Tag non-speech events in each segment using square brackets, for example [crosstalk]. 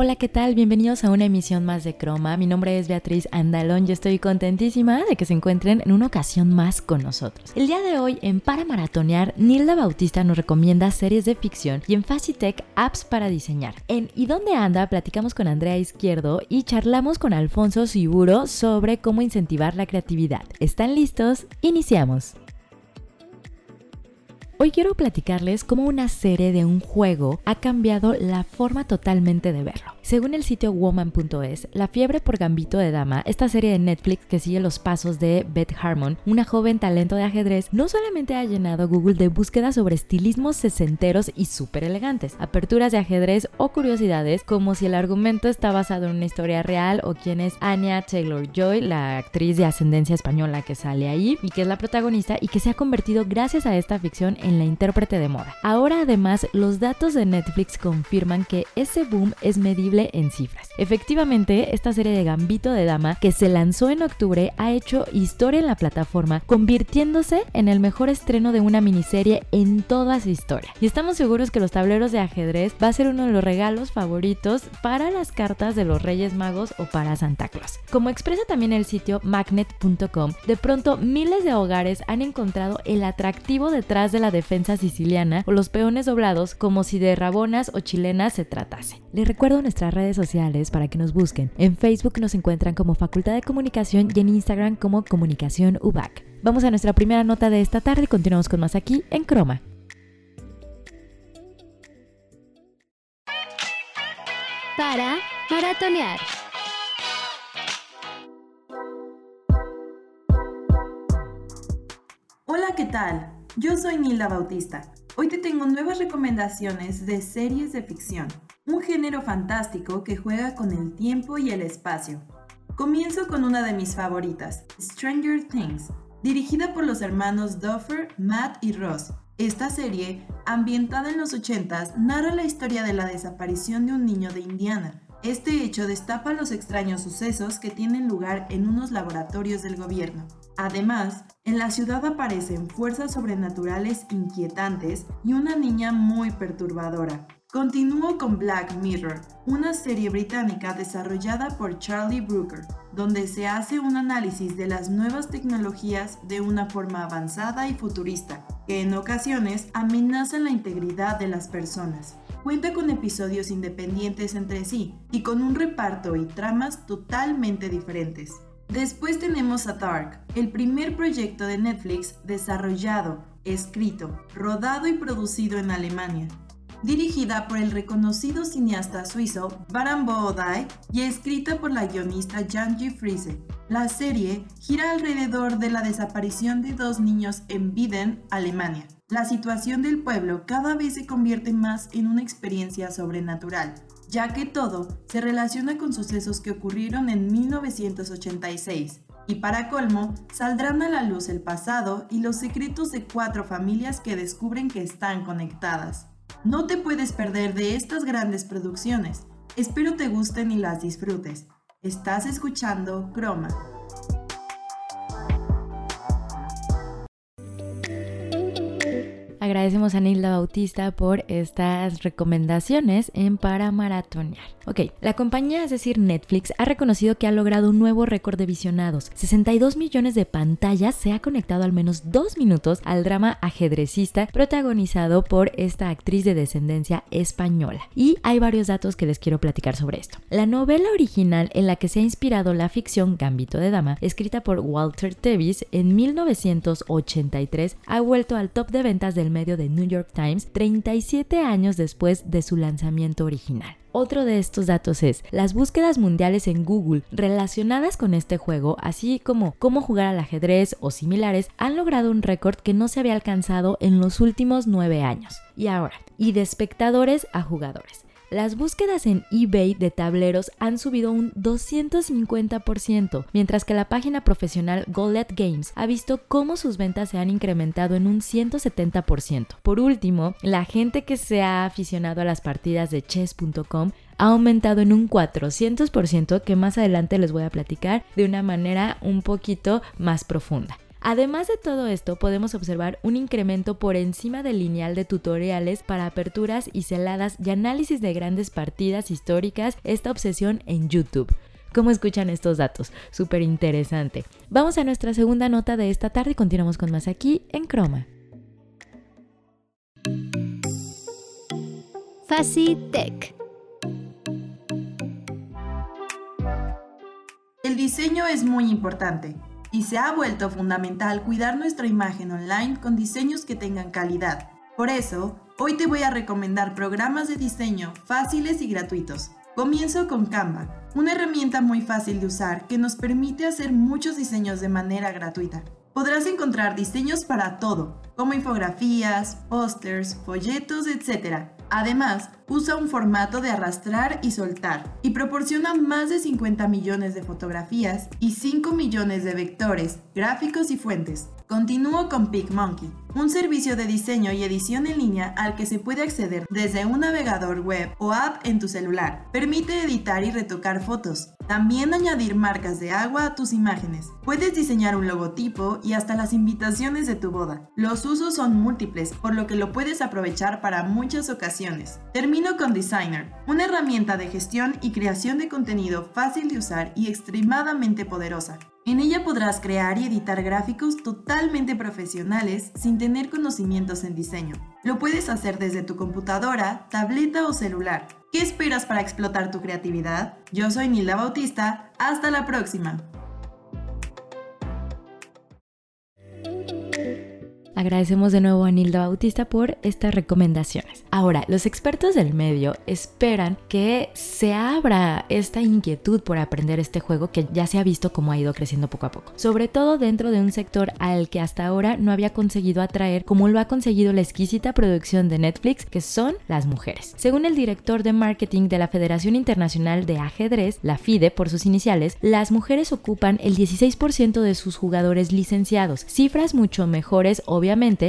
Hola, ¿qué tal? Bienvenidos a una emisión más de Croma. Mi nombre es Beatriz Andalón y estoy contentísima de que se encuentren en una ocasión más con nosotros. El día de hoy, en Para Maratonear, Nilda Bautista nos recomienda series de ficción y en Facitech apps para diseñar. En ¿Y dónde anda? platicamos con Andrea Izquierdo y charlamos con Alfonso Siburo sobre cómo incentivar la creatividad. ¿Están listos? Iniciamos. Hoy quiero platicarles cómo una serie de un juego ha cambiado la forma totalmente de verlo. Según el sitio woman.es, La fiebre por Gambito de Dama, esta serie de Netflix que sigue los pasos de Beth Harmon, una joven talento de ajedrez, no solamente ha llenado Google de búsquedas sobre estilismos sesenteros y súper elegantes, aperturas de ajedrez o curiosidades como si el argumento está basado en una historia real o quién es Anya Taylor-Joy, la actriz de ascendencia española que sale ahí y que es la protagonista y que se ha convertido gracias a esta ficción la intérprete de moda. Ahora además los datos de Netflix confirman que ese boom es medible en cifras. Efectivamente, esta serie de Gambito de Dama que se lanzó en octubre ha hecho historia en la plataforma, convirtiéndose en el mejor estreno de una miniserie en toda su historia. Y estamos seguros que los tableros de ajedrez va a ser uno de los regalos favoritos para las cartas de los Reyes Magos o para Santa Claus. Como expresa también el sitio magnet.com, de pronto miles de hogares han encontrado el atractivo detrás de la defensa siciliana o los peones doblados como si de rabonas o chilenas se tratase. Les recuerdo nuestra redes sociales para que nos busquen. En Facebook nos encuentran como Facultad de Comunicación y en Instagram como Comunicación UBAC. Vamos a nuestra primera nota de esta tarde y continuamos con más aquí en Croma. Para maratonear. Hola, ¿qué tal? Yo soy Nila Bautista. Hoy te tengo nuevas recomendaciones de series de ficción un género fantástico que juega con el tiempo y el espacio. Comienzo con una de mis favoritas, Stranger Things, dirigida por los hermanos Duffer, Matt y Ross. Esta serie, ambientada en los 80s, narra la historia de la desaparición de un niño de Indiana. Este hecho destapa los extraños sucesos que tienen lugar en unos laboratorios del gobierno. Además, en la ciudad aparecen fuerzas sobrenaturales inquietantes y una niña muy perturbadora. Continúo con Black Mirror, una serie británica desarrollada por Charlie Brooker, donde se hace un análisis de las nuevas tecnologías de una forma avanzada y futurista, que en ocasiones amenazan la integridad de las personas. Cuenta con episodios independientes entre sí y con un reparto y tramas totalmente diferentes. Después tenemos a Dark, el primer proyecto de Netflix desarrollado, escrito, rodado y producido en Alemania dirigida por el reconocido cineasta suizo Baran Boodai y escrita por la guionista Janji Friese. La serie gira alrededor de la desaparición de dos niños en Wieden, Alemania. La situación del pueblo cada vez se convierte más en una experiencia sobrenatural, ya que todo se relaciona con sucesos que ocurrieron en 1986. Y para colmo, saldrán a la luz el pasado y los secretos de cuatro familias que descubren que están conectadas. No te puedes perder de estas grandes producciones. Espero te gusten y las disfrutes. Estás escuchando Croma. Agradecemos a Nilda Bautista por estas recomendaciones en Para Maratonear. Ok, la compañía, es decir, Netflix, ha reconocido que ha logrado un nuevo récord de visionados. 62 millones de pantallas se ha conectado al menos dos minutos al drama ajedrecista protagonizado por esta actriz de descendencia española. Y hay varios datos que les quiero platicar sobre esto. La novela original en la que se ha inspirado la ficción Gambito de Dama, escrita por Walter Tevis en 1983, ha vuelto al top de ventas del medio de New York Times 37 años después de su lanzamiento original. Otro de estos datos es las búsquedas mundiales en Google relacionadas con este juego, así como cómo jugar al ajedrez o similares, han logrado un récord que no se había alcanzado en los últimos nueve años. Y ahora, y de espectadores a jugadores. Las búsquedas en eBay de tableros han subido un 250%, mientras que la página profesional Goldet Games ha visto cómo sus ventas se han incrementado en un 170%. Por último, la gente que se ha aficionado a las partidas de chess.com ha aumentado en un 400% que más adelante les voy a platicar de una manera un poquito más profunda. Además de todo esto, podemos observar un incremento por encima del lineal de tutoriales para aperturas y celadas y análisis de grandes partidas históricas, esta obsesión en YouTube. ¿Cómo escuchan estos datos? Súper interesante. Vamos a nuestra segunda nota de esta tarde y continuamos con más aquí en Chroma. Tech. El diseño es muy importante y se ha vuelto fundamental cuidar nuestra imagen online con diseños que tengan calidad. Por eso, hoy te voy a recomendar programas de diseño fáciles y gratuitos. Comienzo con Canva, una herramienta muy fácil de usar que nos permite hacer muchos diseños de manera gratuita. Podrás encontrar diseños para todo, como infografías, pósters, folletos, etc. Además, usa un formato de arrastrar y soltar y proporciona más de 50 millones de fotografías y 5 millones de vectores, gráficos y fuentes. Continúo con PicMonkey, un servicio de diseño y edición en línea al que se puede acceder desde un navegador web o app en tu celular. Permite editar y retocar fotos, también añadir marcas de agua a tus imágenes. Puedes diseñar un logotipo y hasta las invitaciones de tu boda. Los usos son múltiples, por lo que lo puedes aprovechar para muchas ocasiones. Termino con Designer, una herramienta de gestión y creación de contenido fácil de usar y extremadamente poderosa. En ella podrás crear y editar gráficos totalmente profesionales sin tener conocimientos en diseño. Lo puedes hacer desde tu computadora, tableta o celular. ¿Qué esperas para explotar tu creatividad? Yo soy Nilda Bautista. Hasta la próxima. Agradecemos de nuevo a Nilda Bautista por estas recomendaciones. Ahora, los expertos del medio esperan que se abra esta inquietud por aprender este juego que ya se ha visto cómo ha ido creciendo poco a poco, sobre todo dentro de un sector al que hasta ahora no había conseguido atraer como lo ha conseguido la exquisita producción de Netflix, que son las mujeres. Según el director de marketing de la Federación Internacional de Ajedrez, la FIDE por sus iniciales, las mujeres ocupan el 16% de sus jugadores licenciados, cifras mucho mejores obviamente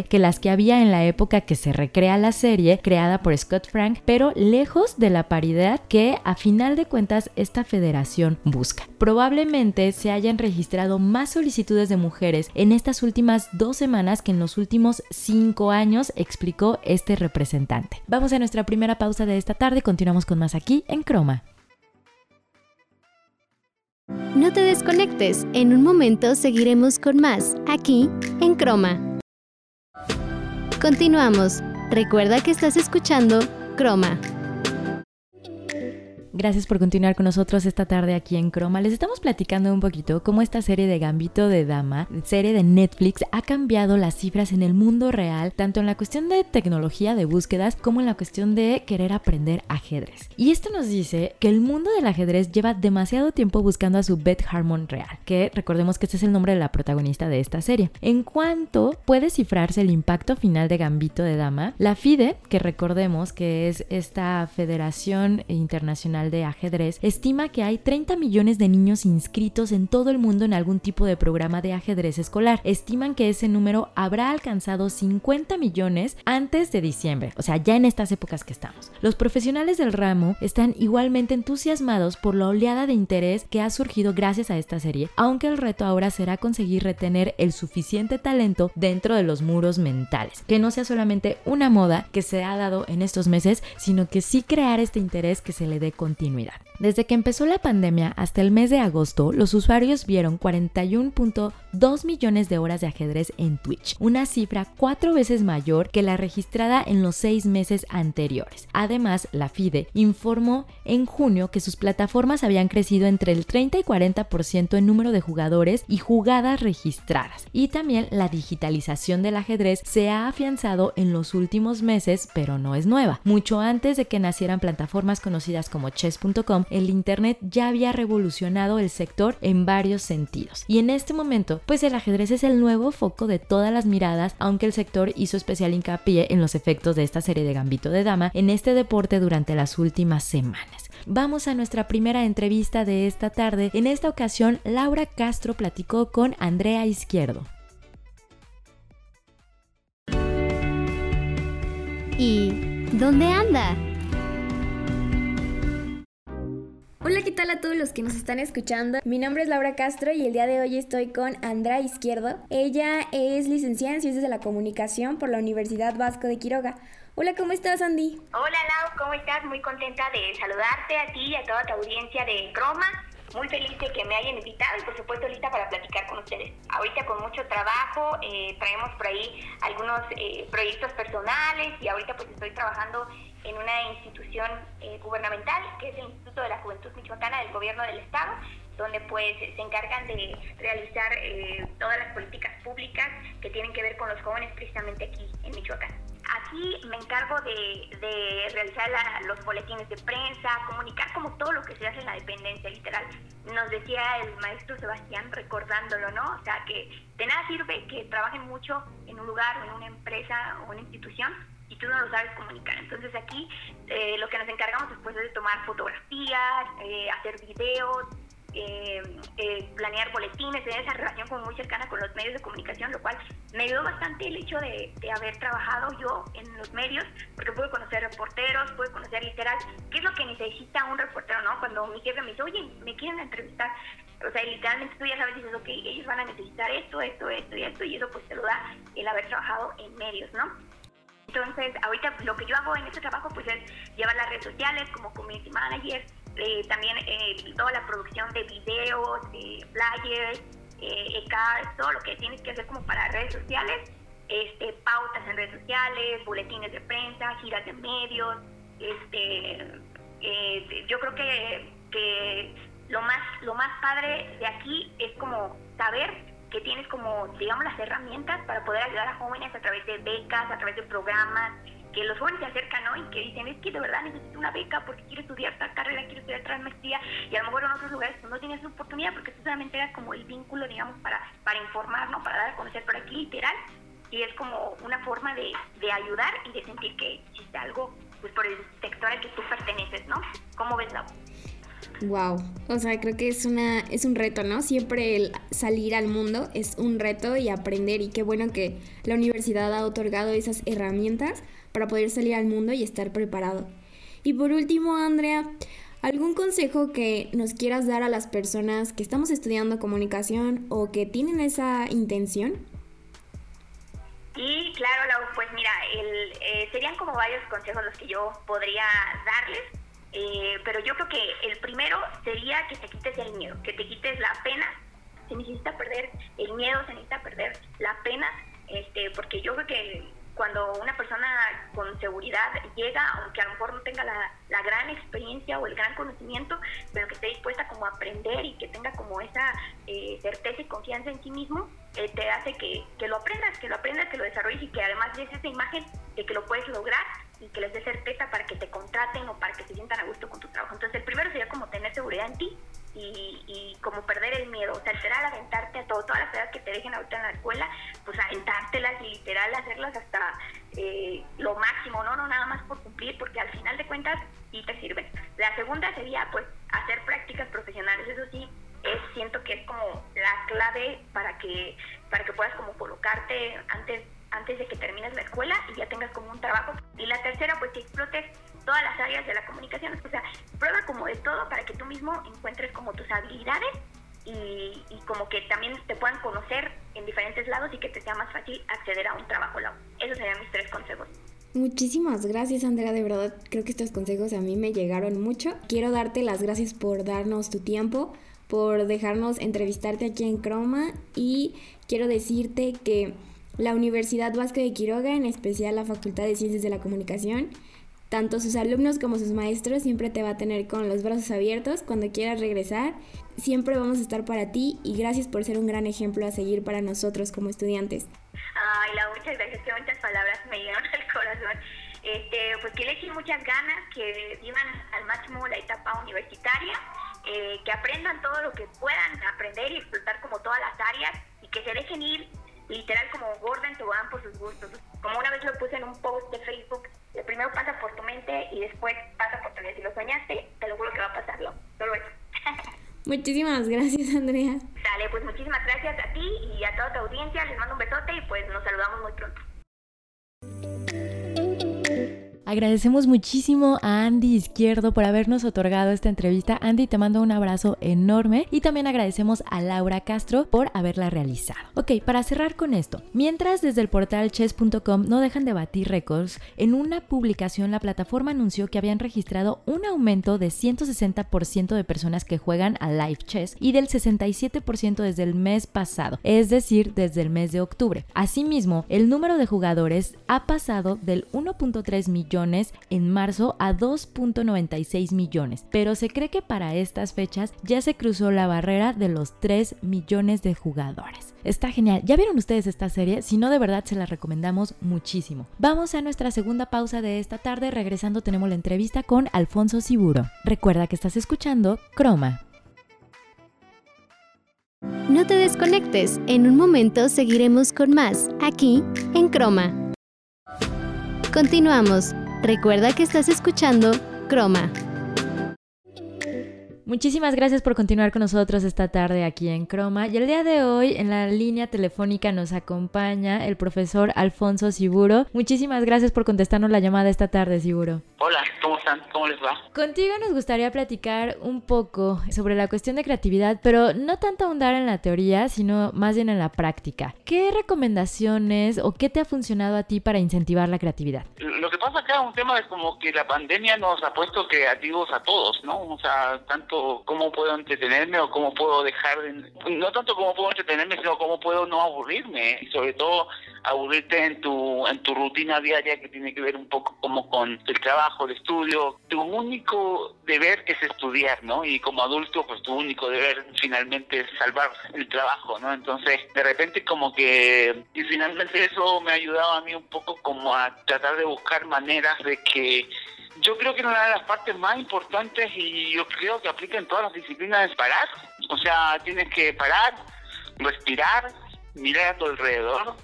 que las que había en la época que se recrea la serie creada por Scott Frank, pero lejos de la paridad que a final de cuentas esta federación busca. Probablemente se hayan registrado más solicitudes de mujeres en estas últimas dos semanas que en los últimos cinco años, explicó este representante. Vamos a nuestra primera pausa de esta tarde, continuamos con más aquí en Croma. No te desconectes, en un momento seguiremos con más, aquí en Croma. Continuamos. Recuerda que estás escuchando Croma. Gracias por continuar con nosotros esta tarde aquí en Croma. Les estamos platicando un poquito cómo esta serie de Gambito de Dama, serie de Netflix, ha cambiado las cifras en el mundo real, tanto en la cuestión de tecnología de búsquedas como en la cuestión de querer aprender ajedrez. Y esto nos dice que el mundo del ajedrez lleva demasiado tiempo buscando a su Beth Harmon real, que recordemos que este es el nombre de la protagonista de esta serie. En cuanto puede cifrarse el impacto final de Gambito de Dama, la FIDE, que recordemos que es esta Federación Internacional de Ajedrez estima que hay 30 millones de niños inscritos en todo el mundo en algún tipo de programa de ajedrez escolar. Estiman que ese número habrá alcanzado 50 millones antes de diciembre, o sea, ya en estas épocas que estamos. Los profesionales del ramo están igualmente entusiasmados por la oleada de interés que ha surgido gracias a esta serie, aunque el reto ahora será conseguir retener el suficiente talento dentro de los muros mentales, que no sea solamente una moda que se ha dado en estos meses, sino que sí crear este interés que se le dé continuidad continuidad. Desde que empezó la pandemia hasta el mes de agosto, los usuarios vieron 41.2 millones de horas de ajedrez en Twitch, una cifra cuatro veces mayor que la registrada en los seis meses anteriores. Además, la FIDE informó en junio que sus plataformas habían crecido entre el 30 y 40% en número de jugadores y jugadas registradas. Y también la digitalización del ajedrez se ha afianzado en los últimos meses, pero no es nueva. Mucho antes de que nacieran plataformas conocidas como el Internet ya había revolucionado el sector en varios sentidos. Y en este momento, pues el ajedrez es el nuevo foco de todas las miradas, aunque el sector hizo especial hincapié en los efectos de esta serie de Gambito de Dama en este deporte durante las últimas semanas. Vamos a nuestra primera entrevista de esta tarde. En esta ocasión, Laura Castro platicó con Andrea Izquierdo. ¿Y dónde anda? Hola, ¿qué tal a todos los que nos están escuchando? Mi nombre es Laura Castro y el día de hoy estoy con Andrea Izquierdo. Ella es licenciada en Ciencias de la Comunicación por la Universidad Vasco de Quiroga. Hola, ¿cómo estás, Andy? Hola, Lau, ¿cómo estás? Muy contenta de saludarte a ti y a toda tu audiencia de Croma muy feliz de que me hayan invitado y por supuesto lista para platicar con ustedes. Ahorita con mucho trabajo, eh, traemos por ahí algunos eh, proyectos personales y ahorita pues estoy trabajando en una institución eh, gubernamental que es el Instituto de la Juventud Michoacana del Gobierno del Estado, donde pues se encargan de realizar todas las políticas públicas que tienen que ver con los jóvenes precisamente aquí en Michoacán. Aquí me encargo de, realizar los boletines de prensa, comunicar como todo lo que se hace en la dependencia, literal. Nos decía el maestro Sebastián recordándolo, ¿no? O sea, que de nada sirve que trabajen mucho en un lugar en una empresa o una institución y tú no lo sabes comunicar. Entonces aquí eh, lo que nos encargamos después es de tomar fotografías, eh, hacer videos, eh, eh, planear boletines, tener esa relación como muy cercana con los medios de comunicación, lo cual me ayudó bastante el hecho de, haber trabajado yo en los medios, porque pude conocer reporteros, pude conocer literal qué es lo que necesita un reportero, ¿no? Cuando mi jefe me dice, oye, me quieren entrevistar, o sea, literalmente tú ya sabes, dices, ok, ellos van a necesitar esto, esto, esto y esto, y eso pues te lo da el haber trabajado en medios, ¿no? Entonces, ahorita lo que yo hago en este trabajo pues es llevar las redes sociales como community manager, eh, también eh, toda la producción de videos, eh, flyers, eh, cards, todo lo que tienes que hacer como para redes sociales, este, pautas en redes sociales, boletines de prensa, giras de medios, este, yo creo que, que lo más, lo más padre de aquí es como saber que tienes como, digamos, las herramientas para poder ayudar a jóvenes a través de becas, a través de programas, que los jóvenes se acercan ¿no? y que dicen, es que de verdad necesito una beca porque quiero estudiar tal carrera, quiero estudiar tal maestría, y a lo mejor en otros lugares no tienes oportunidad porque tú solamente eras como el vínculo, digamos, para, para informar, ¿no? para dar a conocer, pero aquí literal, y es como una forma de, de ayudar y de sentir que existe algo pues por el sector al que tú perteneces, ¿no? ¿Cómo ves la Wow, o sea, creo que es una es un reto, ¿no? Siempre el salir al mundo es un reto y aprender y qué bueno que la universidad ha otorgado esas herramientas para poder salir al mundo y estar preparado. Y por último, Andrea, ¿algún consejo que nos quieras dar a las personas que estamos estudiando comunicación o que tienen esa intención? Sí, claro, pues mira, eh, serían como varios consejos los que yo podría darles, eh, pero yo creo que el primero sería que te quites el miedo, que te quites la pena. Se necesita perder el miedo, se necesita perder la pena, este, porque yo creo que cuando una persona con seguridad llega, aunque a lo mejor no tenga la, gran experiencia o el gran conocimiento, pero que esté dispuesta como a aprender y que tenga como esa eh, certeza y confianza en sí mismo, eh, te hace que, lo aprendas, que lo aprendas, que lo desarrolles y que además des esa imagen de que lo puedes lograr y que les dé certeza para que te contraten o para que se sientan a gusto con tu trabajo. Entonces el primero sería como tener seguridad en ti y, y como perder el miedo, o sea, literal aventarte a todo, todas las tareas que te dejen ahorita en la escuela, pues aventártelas y literal hacerlas hasta eh, lo máximo, ¿no? No nada más por cumplir, porque al final de cuentas sí te sirven. La segunda sería pues hacer prácticas profesionales, eso sí, es, siento que es como la clave para que, para que puedas como colocarte antes antes de que termines la escuela y ya tengas como un trabajo. Y la tercera, pues que explotes todas las áreas de la comunicación. O sea, prueba como de todo para que tú mismo encuentres como tus habilidades y, como que también te puedan conocer en diferentes lados y que te sea más fácil acceder a un trabajo. Esos serían mis tres consejos. Muchísimas gracias Andrea, de verdad creo que estos consejos a mí me llegaron mucho. Quiero darte las gracias por darnos tu tiempo, por dejarnos entrevistarte aquí en Croma y quiero decirte que la Universidad Vasco de Quiroga, en especial la Facultad de Ciencias de la Comunicación, tanto sus alumnos como sus maestros siempre te va a tener con los brazos abiertos cuando quieras regresar. Siempre vamos a estar para ti y gracias por ser un gran ejemplo a seguir para nosotros como estudiantes. Ay, la muchas gracias, qué muchas palabras me llegaron al corazón. este, pues que le echen muchas ganas, que vivan al máximo la etapa universitaria, eh, que aprendan todo lo que puedan aprender y explotar como todas las áreas y que se dejen ir literal como gorda en van por sus gustos. Como una vez lo puse en un post de Facebook, el primero pasa por tu mente y después pasa por tu vida. Si lo soñaste, te lo juro que va a pasarlo. Solo eso. [laughs] Muchísimas gracias, Andrea. Dale, pues muchísimas gracias a ti y a toda tu audiencia. Les mando un besote y pues nos saludamos muy pronto. Agradecemos muchísimo a Andy Izquierdo por habernos otorgado esta entrevista. Andy, te mando un abrazo enorme y también agradecemos a Laura Castro por haberla realizado. Ok, para cerrar con esto, mientras desde el portal chess.com no dejan de batir récords, en una publicación la plataforma anunció que habían registrado un aumento de 160% de personas que juegan a live chess y del 67% desde el mes pasado, es decir, desde el mes de octubre. Asimismo, el número de jugadores ha pasado del 1.3 en marzo a 2.96 millones, pero se cree que para estas fechas ya se cruzó la barrera de los 3 millones de jugadores. Está genial. ¿Ya vieron ustedes esta serie? Si no, de verdad se la recomendamos muchísimo. Vamos a nuestra segunda pausa de esta tarde. Regresando tenemos la entrevista con Alfonso Siburo. Recuerda que estás escuchando Croma. No te desconectes. En un momento seguiremos con más, aquí en Croma. Continuamos. Recuerda que estás escuchando Croma. Muchísimas gracias por continuar con nosotros esta tarde aquí en Croma. Y el día de hoy en la línea telefónica nos acompaña el profesor Alfonso Siburo. Muchísimas gracias por contestarnos la llamada esta tarde, Siburo. Hola, ¿cómo están? ¿Cómo les va? Contigo nos gustaría platicar un poco sobre la cuestión de creatividad, pero no tanto ahondar en la teoría, sino más bien en la práctica. ¿Qué recomendaciones o qué te ha funcionado a ti para incentivar la creatividad? Lo pasa acá un tema de como que la pandemia nos ha puesto creativos a todos, ¿no? O sea, tanto cómo puedo entretenerme o cómo puedo dejar, de, no tanto cómo puedo entretenerme, sino cómo puedo no aburrirme y sobre todo aburrirte en tu en tu rutina diaria que tiene que ver un poco como con el trabajo, el estudio. Tu único deber es estudiar, ¿no? Y como adulto, pues tu único deber finalmente es salvar el trabajo, ¿no? Entonces, de repente como que y finalmente eso me ha ayudado a mí un poco como a tratar de buscar maneras de que yo creo que una de las partes más importantes y yo creo que aplica en todas las disciplinas es parar. O sea, tienes que parar, respirar, mirar a tu alrededor,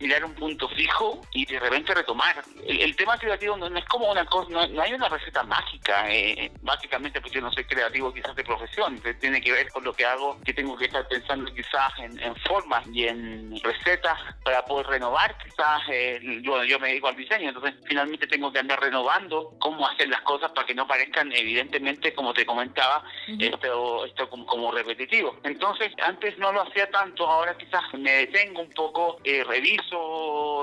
mirar un punto fijo y de repente retomar. El, tema creativo no, es como una cosa, no, hay una receta mágica. Eh, básicamente, pues yo no soy creativo quizás de profesión, tiene que ver con lo que hago, que tengo que estar pensando quizás en, formas y en recetas para poder renovar. Quizás eh, yo, yo me dedico al diseño, entonces finalmente tengo que andar renovando cómo hacer las cosas para que no parezcan evidentemente, como te comentaba, esto, esto como, como, repetitivo. Entonces, antes no lo hacía tanto, ahora quizás me detengo un poco, eh, reviso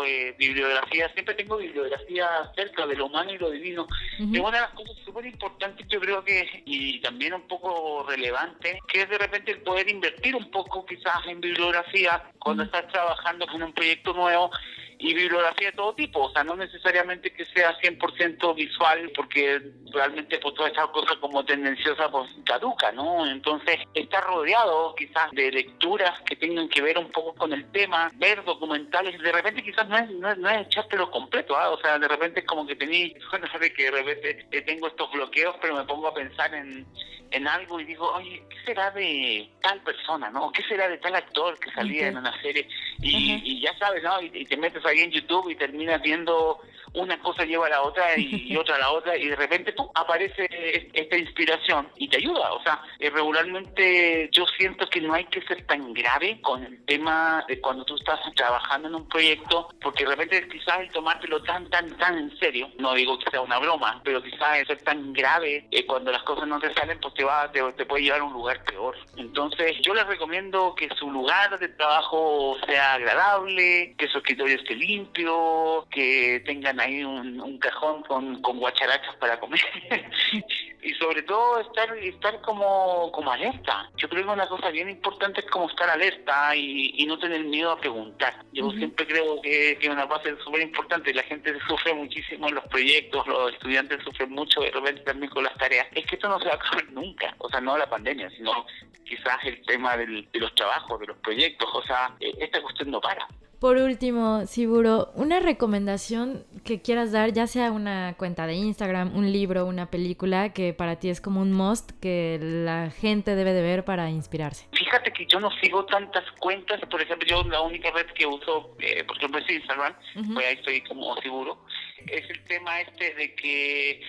eh, bibliografía, siempre tengo bibliografía cerca de lo humano y lo divino. Y una de las cosas súper importantes, yo creo que, y también un poco relevante, que es de repente el poder invertir un poco quizás en bibliografía cuando estás trabajando en un proyecto nuevo y bibliografía de todo tipo, o sea, no necesariamente que sea 100% visual, porque realmente pues toda esa cosa como tendenciosa pues caduca, ¿no? Entonces, estar rodeado quizás de lecturas que tengan que ver un poco con el tema, ver documentales, de repente quizás no es, no es, no es echártelo completo, ¿ah? o sea, de repente es como que tenéis, bueno, [laughs] sabe que de repente tengo estos bloqueos, pero me pongo a pensar en, en algo y digo, oye, ¿qué será de tal persona, no? ¿Qué será de tal actor que salía en una serie? Y, y ya sabes, ¿no? Y, te metes ahí en YouTube y terminas viendo una cosa lleva a la otra y, [laughs] otra a la otra y de repente tú aparece esta inspiración y te ayuda. O sea, eh, regularmente yo siento que no hay que ser tan grave con el tema de cuando tú estás trabajando en un proyecto, porque de repente quizás el tomártelo tan, tan, tan en serio, no digo que sea una broma, pero quizás el ser tan grave eh, cuando las cosas no te salen, pues te, va, te, te puede llevar a un lugar peor. Entonces yo les recomiendo que su lugar de trabajo sea agradable, que su escritorio esté limpio, que tengan ahí un, un cajón con, con guacharacas para comer [laughs] y sobre todo estar estar como, como alerta. Yo creo que una cosa bien importante es como estar alerta y, y no tener miedo a preguntar. Yo siempre creo que, que una base súper importante, la gente sufre muchísimo en los proyectos, los estudiantes sufren mucho de repente también con las tareas, es que esto no se va a acabar nunca, o sea, no la pandemia, sino quizás el tema del, de los trabajos, de los proyectos, o sea, eh, esta cuestión no para. Por último, Siburo, una recomendación que quieras dar, ya sea una cuenta de Instagram, un libro, una película, que para ti es como un must que la gente debe de ver para inspirarse. Fíjate que yo no sigo tantas cuentas, por ejemplo, yo la única red que uso, eh, por ejemplo, es Instagram, pues ahí estoy como seguro, es el tema este de que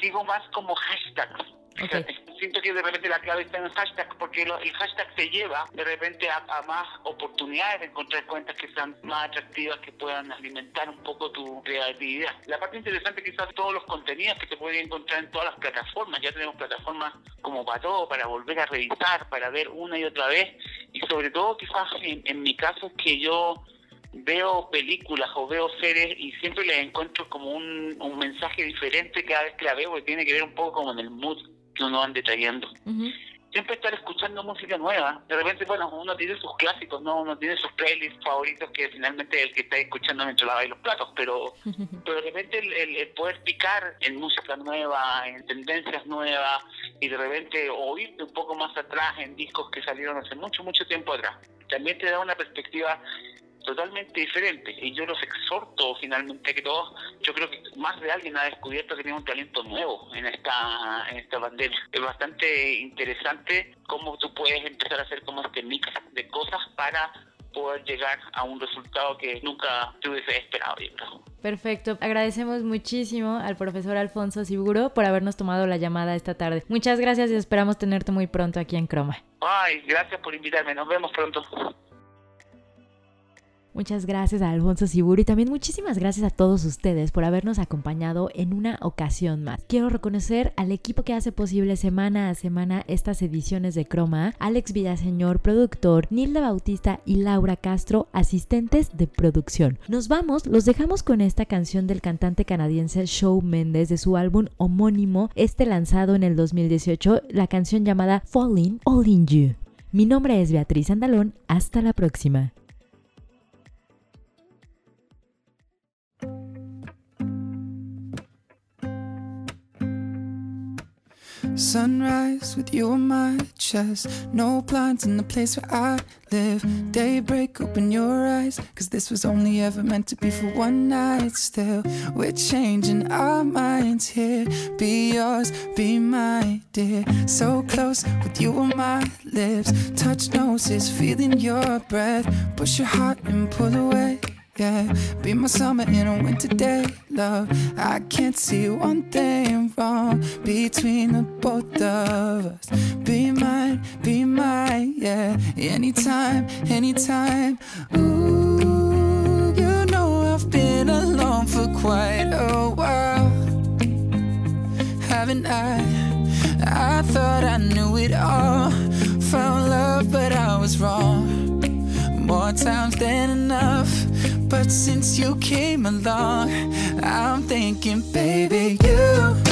sigo más como hashtags [laughs] siento que de repente la clave está en el hashtag, porque el hashtag te lleva de repente a, más oportunidades de encontrar cuentas que sean más atractivas, que puedan alimentar un poco tu creatividad. La parte interesante quizás todos los contenidos que se pueden encontrar en todas las plataformas. Ya tenemos plataformas como para todo, para volver a revisar, para ver una y otra vez. Y sobre todo quizás en, en mi caso es que yo veo películas o veo series y siempre les encuentro como un, un mensaje diferente cada vez que la veo, que tiene que ver un poco como en el mood que uno ande trayendo. Siempre estar escuchando música nueva. De repente, bueno, uno tiene sus clásicos, ¿no? Uno tiene sus playlists favoritos que finalmente es el que está escuchando mientras lava los platos, pero, [laughs] pero de repente el, poder picar en música nueva, en tendencias nuevas y de repente oírte un poco más atrás en discos que salieron hace mucho, mucho tiempo atrás, también te da una perspectiva totalmente diferente. Y yo los exhorto finalmente que todos, yo creo que más de alguien ha descubierto que tiene un talento nuevo en esta, en esta pandemia. Es bastante interesante cómo tú puedes empezar a hacer como este mix de cosas para poder llegar a un resultado que nunca te hubiese esperado, Perfecto. Agradecemos muchísimo al profesor Alfonso Siburo por habernos tomado la llamada esta tarde. Muchas gracias y esperamos tenerte muy pronto aquí en Croma. Ay, gracias por invitarme. Nos vemos pronto. Muchas gracias a Alfonso Siburo y también muchísimas gracias a todos ustedes por habernos acompañado en una ocasión más. Quiero reconocer al equipo que hace posible semana a semana estas ediciones de Croma, Alex Villaseñor, productor, Nilda Bautista y Laura Castro, asistentes de producción. Nos vamos, los dejamos con esta canción del cantante canadiense Show Mendes de su álbum homónimo, este lanzado en el 2018, la canción llamada Falling All in You. Mi nombre es Beatriz Andalón, hasta la próxima. Sunrise with you on my chest. No blinds in the place where I live. Daybreak, open your eyes. Cause this was only ever meant to be for one night. Still, we're changing our minds here. Be yours, be my dear. So close with you on my lips. Touch noses, feeling your breath. Push your heart and pull away yeah. Be my summer in a winter day, love. I can't see one thing wrong between the both of us. Be mine, be mine, yeah. Anytime, anytime. Ooh, you know I've been alone for quite a while, haven't I? I thought I knew it all. Found love, but I was wrong. More times than enough but since you came along, I'm thinking, baby, you